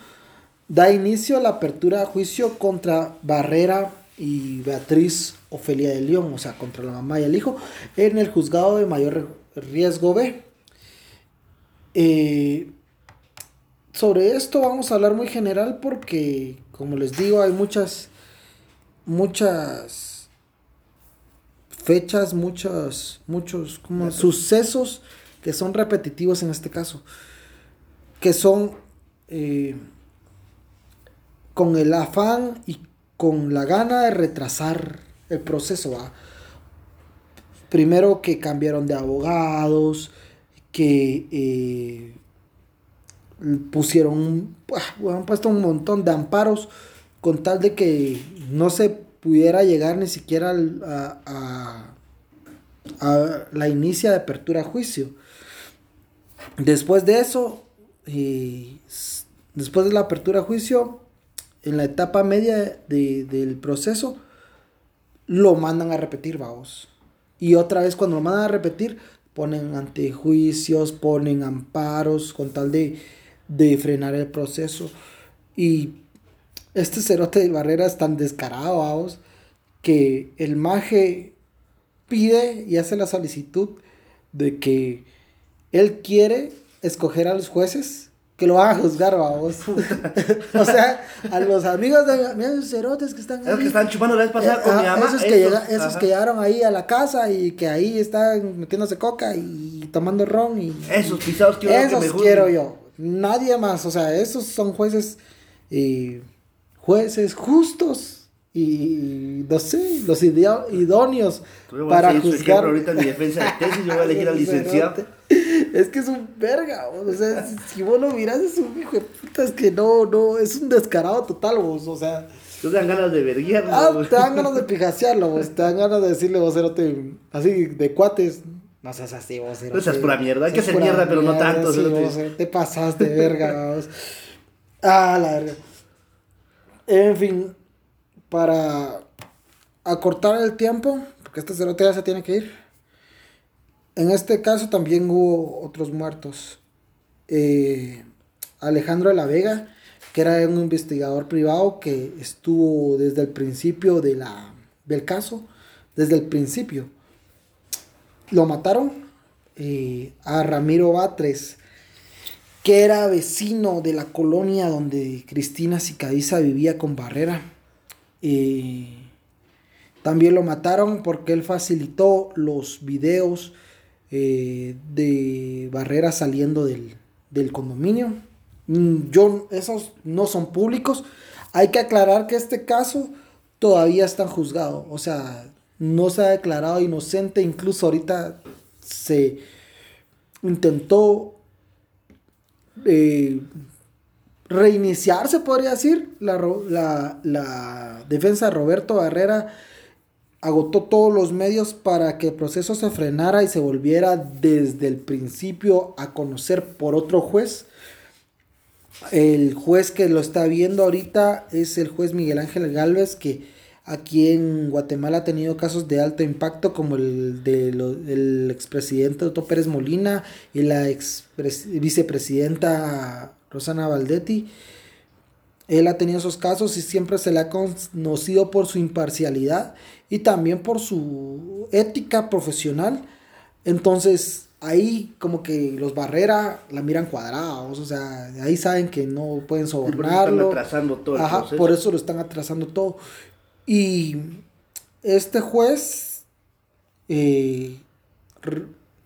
da inicio a la apertura de juicio contra Barrera y Beatriz Ofelia de León, o sea, contra la mamá y el hijo, en el juzgado de mayor riesgo B. Eh, sobre esto vamos a hablar muy general porque, como les digo, hay muchas, muchas fechas, muchos, muchos como sucesos que son repetitivos en este caso, que son eh, con el afán y con la gana de retrasar el proceso. Primero que cambiaron de abogados, que eh, pusieron, han puesto un montón de amparos con tal de que no se pudiera llegar ni siquiera a, a- a la inicia de apertura a juicio. Después de eso, eh, después de la apertura a juicio, en la etapa media de- del proceso, lo mandan a repetir, vamos. Y otra vez cuando lo mandan a repetir, ponen antejuicios, ponen amparos con tal de, de frenar el proceso. Y este cerote de barrera es tan descarado, vamos, que el maje pide y hace la solicitud de que él quiere escoger a los jueces que lo van a juzgar, vamos. [laughs] [laughs] o sea, a los amigos de mira esos cerotes que están
Esos que están chupando la vez pasada con
Ah,
mi mamá.
esos, que,
esos,
llega- esos
ajá.
que llegaron ahí a la casa y que ahí están metiéndose coca y tomando ron y
Esos pisados quiero yo que me juzguen.
quiero yo nadie más o sea esos son jueces eh, jueces justos y no sé los idóneos para
ejemplo
juzgar
ahorita en mi defensa de tesis, yo voy a elegir al [laughs] licenciado.
Es que es un verga, o sea, si, vos lo miras es un hijo de puta, es que no, no, es un descarado total, vos, o sea,
te dan ganas de verguiarlo.
ah, te dan ganas de [laughs] pijasearlo, vos, te dan ganas de decirle, vos, cerote, así, de cuates, no seas así, vos.
No seas pura mierda, hay que
pura
mierda, pero no tanto,
sí, vos, te pasaste, verga, [laughs] vos. Ah, la verga. En fin, para acortar el tiempo, porque este cerote ya se tiene que ir. En este caso también hubo otros muertos. Eh, Alejandro de la Vega, que era un investigador privado que estuvo desde el principio de la, del caso, desde el principio. Lo mataron eh, a Ramiro Batres, que era vecino de la colonia donde Cristina Sicadiza vivía con Barrera. Eh, también lo mataron porque él facilitó los videos eh, de Barrera saliendo del, del condominio. Mm, Yo, esos no son públicos. Hay que aclarar que este caso todavía está juzgado. O sea, no se ha declarado inocente. Incluso ahorita se intentó eh, reiniciar, se podría decir. La, la, la defensa de Roberto Barrera agotó todos los medios para que el proceso se frenara y se volviera desde el principio a conocer por otro juez. El juez que lo está viendo ahorita es el juez Miguel Ángel Galvez, que aquí en Guatemala ha tenido casos de alto impacto, como el de del expresidente Otto Pérez Molina y la ex vicepresidenta Rosana Valdetti. Él ha tenido esos casos y siempre se le ha conocido por su imparcialidad y también por su ética profesional. Entonces, ahí como que los Barrera la miran cuadrados, o sea, ahí saben que no pueden
Sí, por eso están
sobornarlo.
atrasando todo el
Ajá,
proceso.
por eso lo están atrasando todo. Y este juez eh,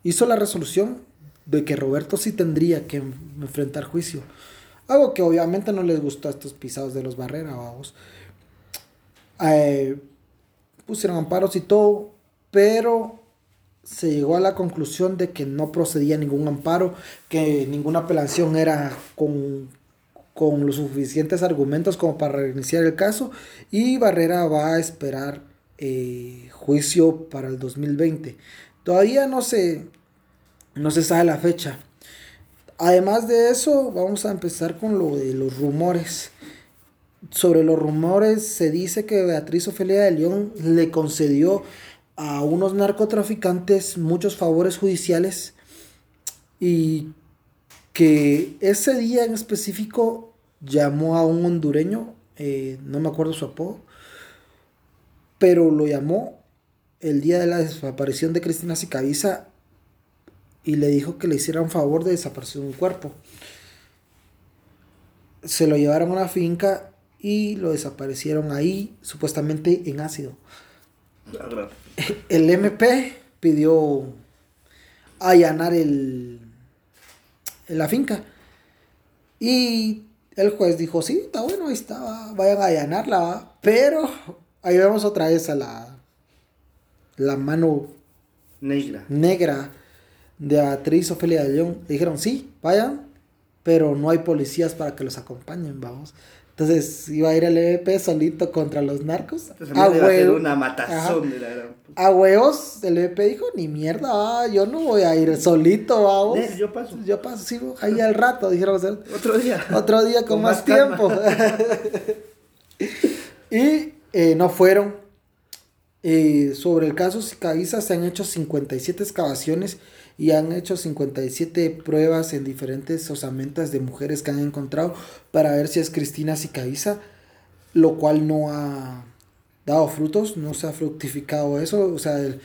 hizo la resolución de que Roberto sí tendría que enfrentar juicio. Algo que obviamente no les gustó a estos pisados de los Barrera, vamos. Eh, pusieron amparos y todo, pero se llegó a la conclusión de que no procedía ningún amparo, que ninguna apelación era con, con los suficientes argumentos como para reiniciar el caso y Barrera va a esperar eh, juicio para el 2020. Todavía no se, no se sabe la fecha. Además de eso, vamos a empezar con lo de los rumores. Sobre los rumores se dice que Beatriz Ofelia de León le concedió a unos narcotraficantes muchos favores judiciales y que ese día en específico llamó a un hondureño, eh, no me acuerdo su apodo, pero lo llamó el día de la desaparición de Cristina Sicabiza y le dijo que le hiciera un favor de desaparecer un cuerpo. Se lo llevaron a una finca y lo desaparecieron ahí, supuestamente en ácido. [laughs] El MP pidió allanar el, la finca. Y el juez dijo, sí, está bueno, ahí está, va, vayan a allanarla, va". Pero ahí vemos otra vez a la, la mano
Negra.
negra de Beatriz Ofelia de León. Le dijeron, sí, vayan, pero no hay policías para que los acompañen, vamos. Entonces iba a ir el EVP solito contra los narcos.
Entonces,
A
a mí me va a hacer
huevo.
una matazón
Ajá.
de la gran puta.
A huevos, el EVP dijo, ni mierda, va, yo no voy a ir solito, vamos.
Nel, yo paso.
Yo paso, sí, ahí al rato, dijeron.
Otro día.
Otro día con,
Con
más, tiempo. [laughs] y eh, no fueron. Eh, sobre el caso Sicabiza se han hecho 57 excavaciones y han hecho 57 pruebas en diferentes osamentas de mujeres que han encontrado para ver si es Cristina Sicabiza, lo cual no ha dado frutos, no se ha fructificado eso. O sea, el-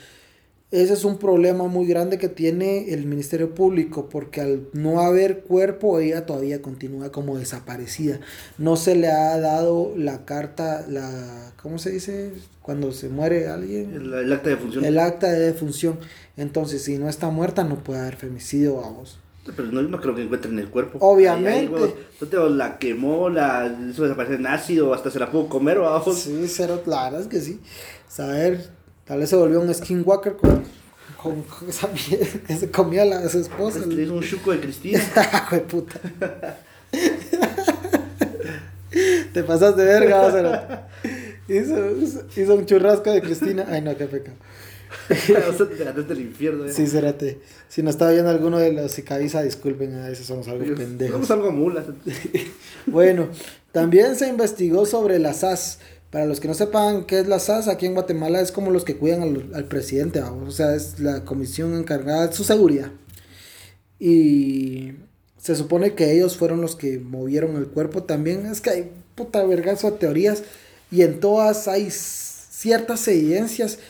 ese es un problema muy grande que tiene el Ministerio Público, porque al no haber cuerpo, ella todavía continúa como desaparecida. No se le ha dado la carta, la, ¿cómo se dice? Cuando se muere alguien.
El, acta de función.
El acta de defunción. Entonces, si no está muerta, no puede haber femicidio, vamos.
Pero no, no creo que encuentren el cuerpo.
Obviamente.
la quemó, la hizo desaparecer en ácido, hasta se la pudo comer, vamos.
Sí, cero, la verdad es que sí. Saber Tal vez se volvió un skinwalker con, con, esa que se comía a, su esposa.
Hizo un chuco de Cristina. [laughs]
de puta. Te pasas de verga, o hizo, hizo un churrasco de Cristina. Ay, no, qué pecado. [laughs]
o sea, te ganaste el infierno. ¿eh?
Sí, cérate. Si no estaba viendo alguno de los Icabiza, disculpen, a veces somos algo pendejos.
Somos algo mulas. [laughs]
bueno, también se investigó sobre las SAS. Para los que no sepan qué es la SAS, aquí en Guatemala es como los que cuidan al, presidente, o sea, es la comisión encargada de su seguridad. Y se supone que ellos fueron los que movieron el cuerpo también. Es que hay puta vergazo de teorías y en todas hay ciertas evidencias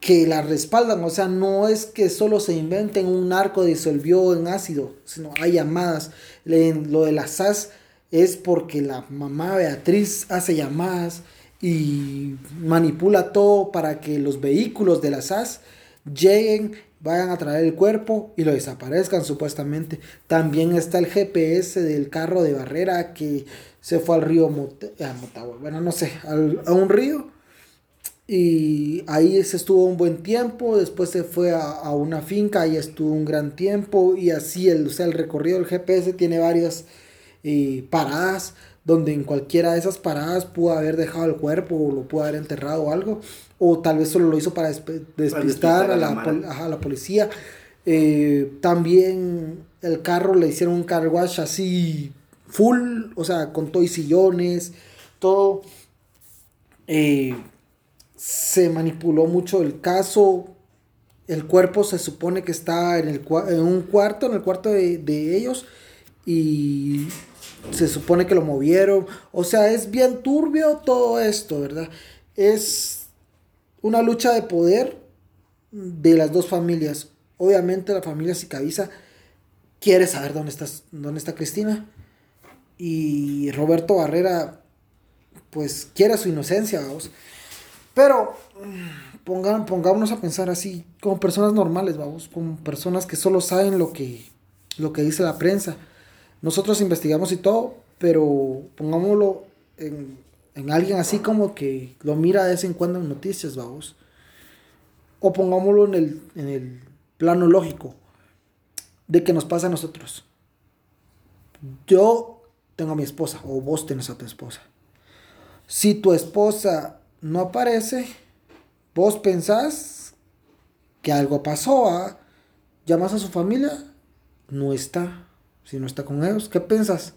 que la respaldan. O sea, no es que solo se inventen un narco disolvió en ácido, sino hay llamadas. Lo de la SAS es porque la mamá Beatriz hace llamadas y manipula todo para que los vehículos de la SAS lleguen, vayan a traer el cuerpo y lo desaparezcan supuestamente. También está el GPS del carro de Barrera que se fue al río Motagua, bueno, no sé, a un río. Y ahí se estuvo un buen tiempo, después se fue a, una finca, y estuvo un gran tiempo y así el, o sea, el recorrido del GPS tiene varias paradas donde en cualquiera de esas paradas pudo haber dejado el cuerpo o lo pudo haber enterrado o algo, o tal vez solo lo hizo para despistar a, la, policía. Eh, también el carro le hicieron un car wash así full, o sea, con todo y sillones, todo. Eh, se manipuló mucho el caso. El cuerpo se supone que está en, el, en un cuarto, en el cuarto de, de ellos. Y se supone que lo movieron. O sea, es bien turbio todo esto, ¿verdad? Es una lucha de poder de las dos familias. Obviamente la familia Sicaviza quiere saber dónde, está, dónde está Cristina. Y Roberto Barrera, pues quiere su inocencia, vamos. Pero pongan, pongámonos a pensar así, como personas normales, vamos, como personas que solo saben lo que, lo que dice la prensa. Nosotros investigamos y todo, pero pongámoslo en, alguien así como que lo mira de vez en cuando en noticias, vamos. O pongámoslo en el, en el plano lógico de que nos pasa a nosotros. Yo tengo a mi esposa, o vos tenés a tu esposa. Si tu esposa no aparece, vos pensás que algo pasó, ¿ah? llamas a su familia, no está si no está con ellos, ¿qué piensas?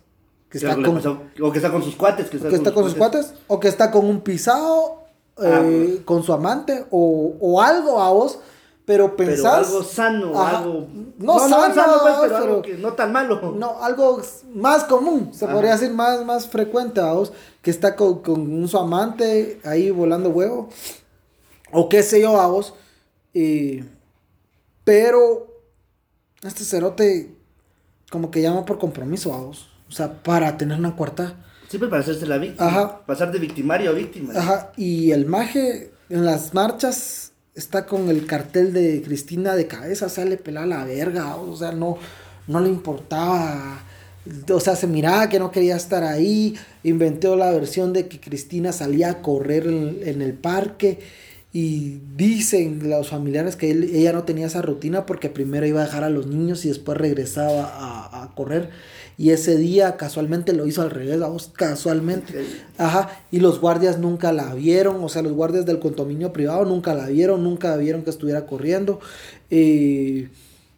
Que está con, o que está con sus cuates.
Que está, con, sus cuates. O que está con un pisado, ah, eh, pues. con su amante, o, o, algo a vos. Pero pensás. Pero
algo sano, algo. No, sano, pues, pero, algo que no tan malo.
No, algo más común, se podría decir más, más frecuente a vos. Que está con, con un su amante ahí volando huevo. O qué sé yo a vos. pero este cerote como que llama por compromiso a vos. O sea, para tener una cuarta.
Siempre para hacerse la víctima. Ajá. Pasar de victimario a víctima.
Ajá. Y el maje en las marchas está con el cartel de Cristina de cabeza, sale pelada la verga. O sea, no, no le importaba. O sea, se miraba que no quería estar ahí. Inventó la versión de que Cristina salía a correr en el parque y dicen los familiares que ella no tenía esa rutina porque primero iba a dejar a los niños y después regresaba a, correr. Y ese día casualmente lo hizo al revés, vamos, casualmente. Ajá, y los guardias nunca la vieron, o sea, los guardias del condominio privado nunca la vieron, nunca vieron que estuviera corriendo. Eh,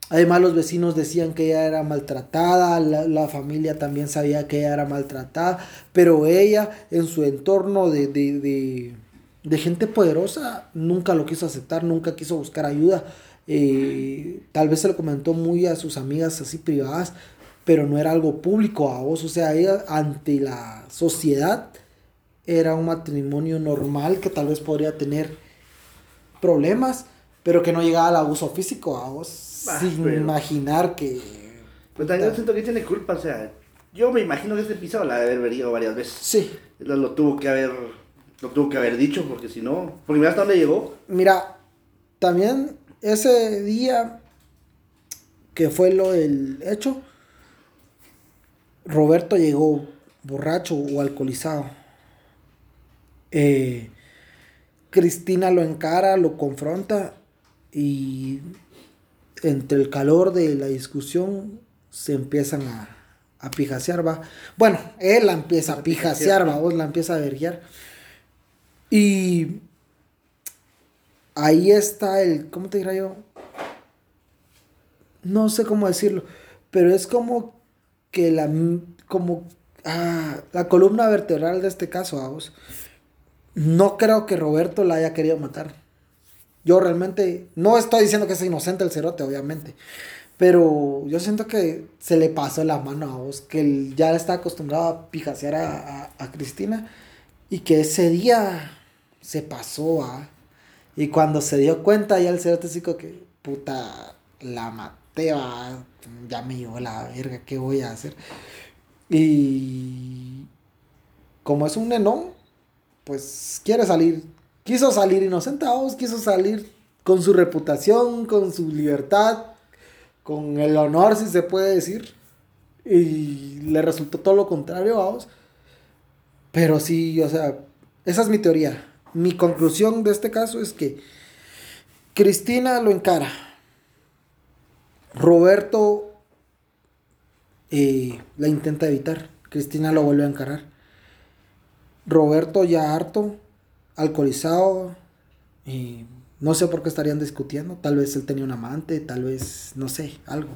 además los vecinos decían que ella era maltratada, la, familia también sabía que ella era maltratada, pero ella en su entorno de de gente poderosa nunca lo quiso aceptar, nunca quiso buscar ayuda. Eh, tal vez se lo comentó muy a sus amigas así privadas, pero no era algo público a vos. O sea, ella ante la sociedad era un matrimonio normal que tal vez podría tener problemas, pero que no llegaba al abuso físico, vamos,
Bah,
sin
pero-
imaginar que...
Pero también siento que tiene culpa, o sea, yo me imagino que este pisado la debe haber venido varias veces.
Sí,
lo tuvo que haber, lo tuvo que haber dicho, porque si no, porque mira hasta dónde llegó.
Mira, también ese día que fue lo del hecho, Roberto llegó borracho o alcoholizado. Eh, Cristina lo encara, lo confronta y entre el calor de la discusión se empiezan a, a pijasear, va. Bueno, él la empieza a pijasear, va, vos la empieza a verguiar. Y ahí está el, ¿cómo te diría yo? No sé cómo decirlo, pero es como que la, como, ah, la columna vertebral de este caso, vamos. No creo que Roberto la haya querido matar. Yo realmente, no estoy diciendo que es inocente el cerote, obviamente. Pero yo siento que se le pasó la mano a vos, que él ya está acostumbrado a pijasear a- a Cristina y que ese día se pasó a... Y cuando se dio cuenta ya el cerote así que, puta, la maté, ya me llevó la verga, ¿qué voy a hacer? Y como es un nenón, pues quiere salir, quiso salir inocente, vamos, quiso salir con su reputación, con su libertad, con el honor, si se puede decir. Y le resultó todo lo contrario, vamos. Pero sí, o sea, esa es mi teoría. Mi conclusión de este caso es que Cristina lo encara. Roberto eh, la intenta evitar. Cristina lo vuelve a encarar. Roberto ya harto, alcoholizado, no sé por qué estarían discutiendo. Tal vez él tenía un amante, tal vez, no sé, algo.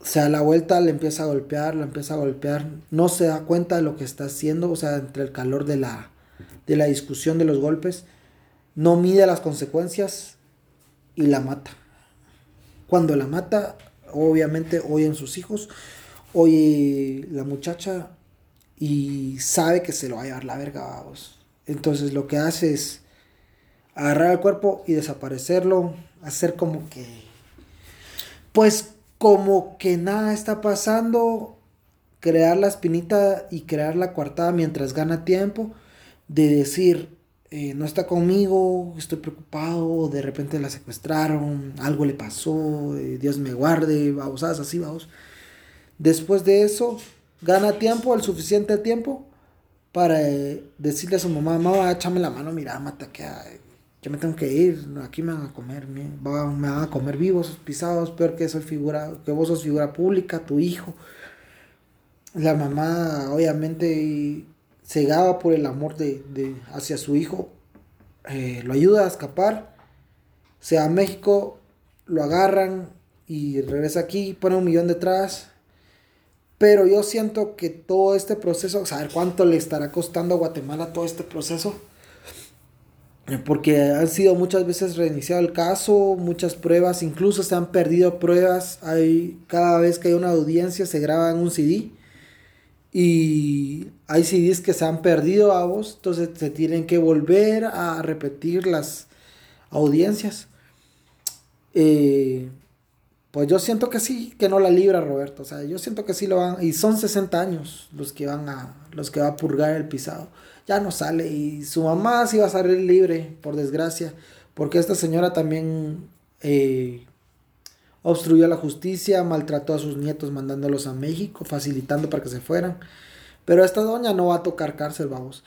O sea, a la vuelta le empieza a golpear, la empieza a golpear. No se da cuenta de lo que está haciendo, o sea, entre el calor de la, de la discusión de los golpes. No mide las consecuencias y la mata. Cuando la mata, obviamente oyen sus hijos, oye la muchacha y sabe que se lo va a llevar la verga, vamos. Entonces lo que hace es agarrar el cuerpo y desaparecerlo, hacer como que, pues como que nada está pasando, crear la espinita y crear la coartada mientras gana tiempo, de decir, eh, no está conmigo, estoy preocupado, de repente la secuestraron, algo le pasó, eh, Dios me guarde, babosadas así, vamos. Después de eso, gana tiempo, el suficiente tiempo, para eh, decirle a su mamá, mamá, échame la mano, mira, mata que ay, yo me tengo que ir, aquí me van a comer, me, va- me van a comer vivos, pisados, peor que soy figura, que vos sos figura pública, tu hijo. La mamá, obviamente, cegaba por el amor de, de- hacia su hijo, eh, lo ayuda a escapar, se va a México, lo agarran y regresa aquí, pone un millón detrás. Pero yo siento que todo este proceso, saber cuánto le estará costando a Guatemala todo este proceso. Porque han sido muchas veces reiniciado el caso, muchas pruebas, incluso se han perdido pruebas. Hay, cada vez que hay una audiencia se graba en un CD. Y hay CDs que se han perdido a vos, entonces se tienen que volver a repetir las audiencias. Eh, pues yo siento que sí, que no la libra Roberto. O sea, yo siento que sí lo van. Y son 60 años los que van a. los que va a purgar el pisado. Ya no sale. Y su mamá sí va a salir libre, por desgracia. Porque esta señora también eh, obstruyó la justicia, maltrató a sus nietos mandándolos a México, facilitando para que se fueran. Pero esta doña no va a tocar cárcel, vamos.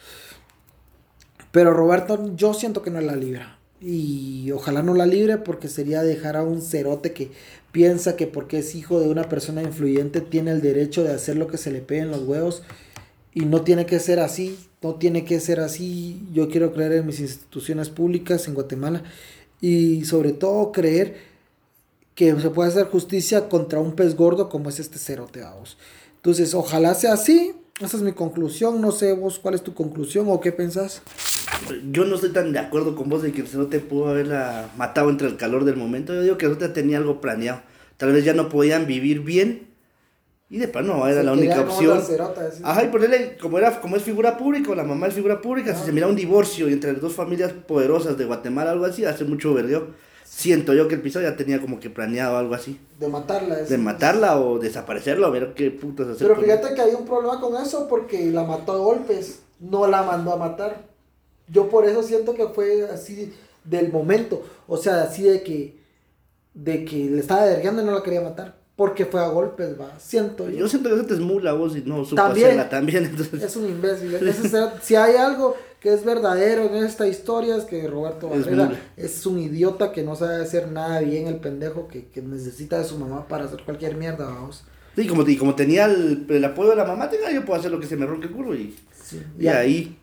Pero Roberto, yo siento que no la libra. Y ojalá no la libre porque sería dejar a un cerote que piensa que porque es hijo de una persona influyente tiene el derecho de hacer lo que se le pegue en los huevos. Y no tiene que ser así, no tiene que ser así. Yo quiero creer en mis instituciones públicas en Guatemala. Y sobre todo creer que se puede hacer justicia contra un pez gordo como es este cerote, vamos. Entonces, ojalá sea así. Esa es mi conclusión. No sé vos cuál es tu conclusión o qué pensás.
Yo no estoy tan de acuerdo con vos de que el cerote pudo haberla matado entre el calor del momento. Yo digo que el cerote tenía algo planeado. Tal vez ya no podían vivir bien Y de no, era
Se
la única opción.
cerota.
Ajá, y ponerle, como, era, como es figura pública, o la mamá es figura pública, si se mira un divorcio entre las dos familias poderosas de Guatemala, algo así, hace mucho vergueo. Siento yo que el piso ya tenía como que planeado algo así.
De matarla.
De
así.
matarla o desaparecerla, a ver qué putas hacer.
Pero fíjate que hay un problema con eso porque la mató a golpes, no la mandó a matar. Yo por eso siento que fue así del momento, o sea, así de que de que le estaba derriando y no la quería matar, porque fue a golpes, va, siento yo.
Yo siento que eso te es mula vos y no supo
También.
hacerla también. [laughs] Entonces,
Es un imbécil. Será- si hay algo que es verdadero en esta historia es que Roberto
Es
Barrera es un idiota que no sabe hacer nada bien, el pendejo que, que necesita de su mamá para hacer cualquier mierda, vamos.
sí, como, y como tenía el, el apoyo de la mamá, tenga, yo puedo hacer lo que se me ronque el culo y,
Sí.
y ahí.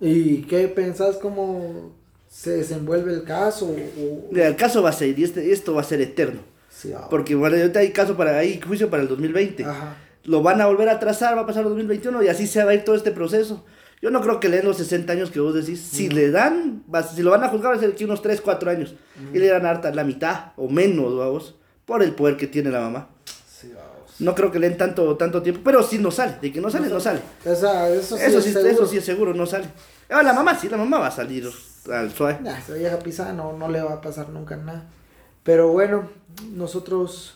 ¿Y qué pensás cómo se desenvuelve el caso? O-
el caso va a ser, y este, esto va a ser eterno.
Sí, ah,
Porque bueno, ahorita hay caso para, hay juicio para el 2020.
Ajá.
Lo van a volver a trazar, va a pasar el 2021 y así se va a ir todo este proceso. Yo no creo que le den los 60 años que vos decís. Si le dan, si lo van a juzgar va a ser que unos 3, 4 años. Y le dan harta la mitad o menos, vamos, por el poder que tiene la mamá.
Sí, vamos.
No creo que le den tanto, tanto tiempo, pero sí no sale. De que no sale, no sale.
Esa- eso sí,
Eso
es
sí,
seguro.
eso sí es seguro, no sale. Ah, la mamá sí, la mamá va a salir al suave.
Nah, esa vieja pisada no, no le va a pasar nunca nada. Pero bueno, nosotros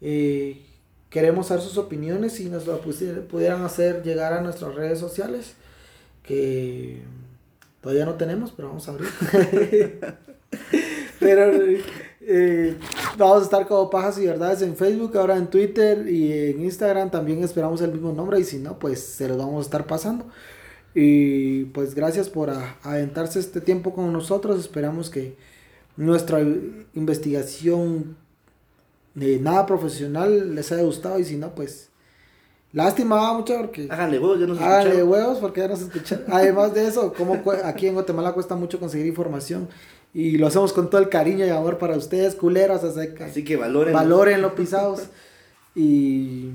eh, queremos saber sus opiniones y nos lo pudieran hacer llegar a nuestras redes sociales, que todavía no tenemos, pero vamos a abrir. [laughs] pero eh, vamos a estar como Pajas y Verdades en Facebook, ahora en Twitter y en Instagram también esperamos el mismo nombre y si no, pues se los vamos a estar pasando. Y pues gracias por a- aventarse este tiempo con nosotros. Esperamos que nuestra investigación de nada profesional les haya gustado y si no, pues lástima va mucho porque
Háganle vos, yo no sé.
háganle huevos porque ya nos escuchan. Además de eso, como aquí en Guatemala cuesta mucho conseguir información y lo hacemos con todo el cariño y amor para ustedes, culeros, así que
Así que valoren.
valoren lo pisados. Y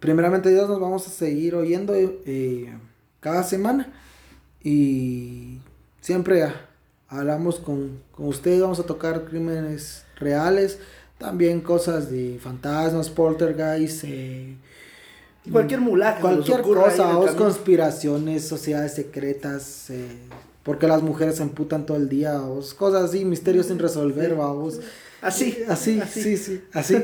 primeramente Dios nos vamos a seguir oyendo eh, cada semana. Y siempre hablamos con, con ustedes, vamos a tocar crímenes reales, también cosas de fantasmas, poltergeist, eh,
Cualquier mulaje.
cualquier cosa, o conspiraciones, sociedades secretas, eh, porque las mujeres se emputan todo el día, o cosas así, misterios sin resolver, vamos.
Así.
Así, sí, sí, así.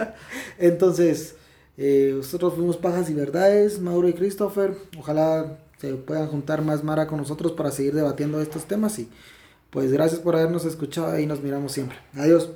[laughs] Entonces, eh, nosotros fuimos Pajas y Verdades, Mauro y Christopher. Ojalá se puedan juntar más Mara con nosotros para seguir debatiendo estos temas. Y pues gracias por habernos escuchado y nos miramos siempre. Adiós.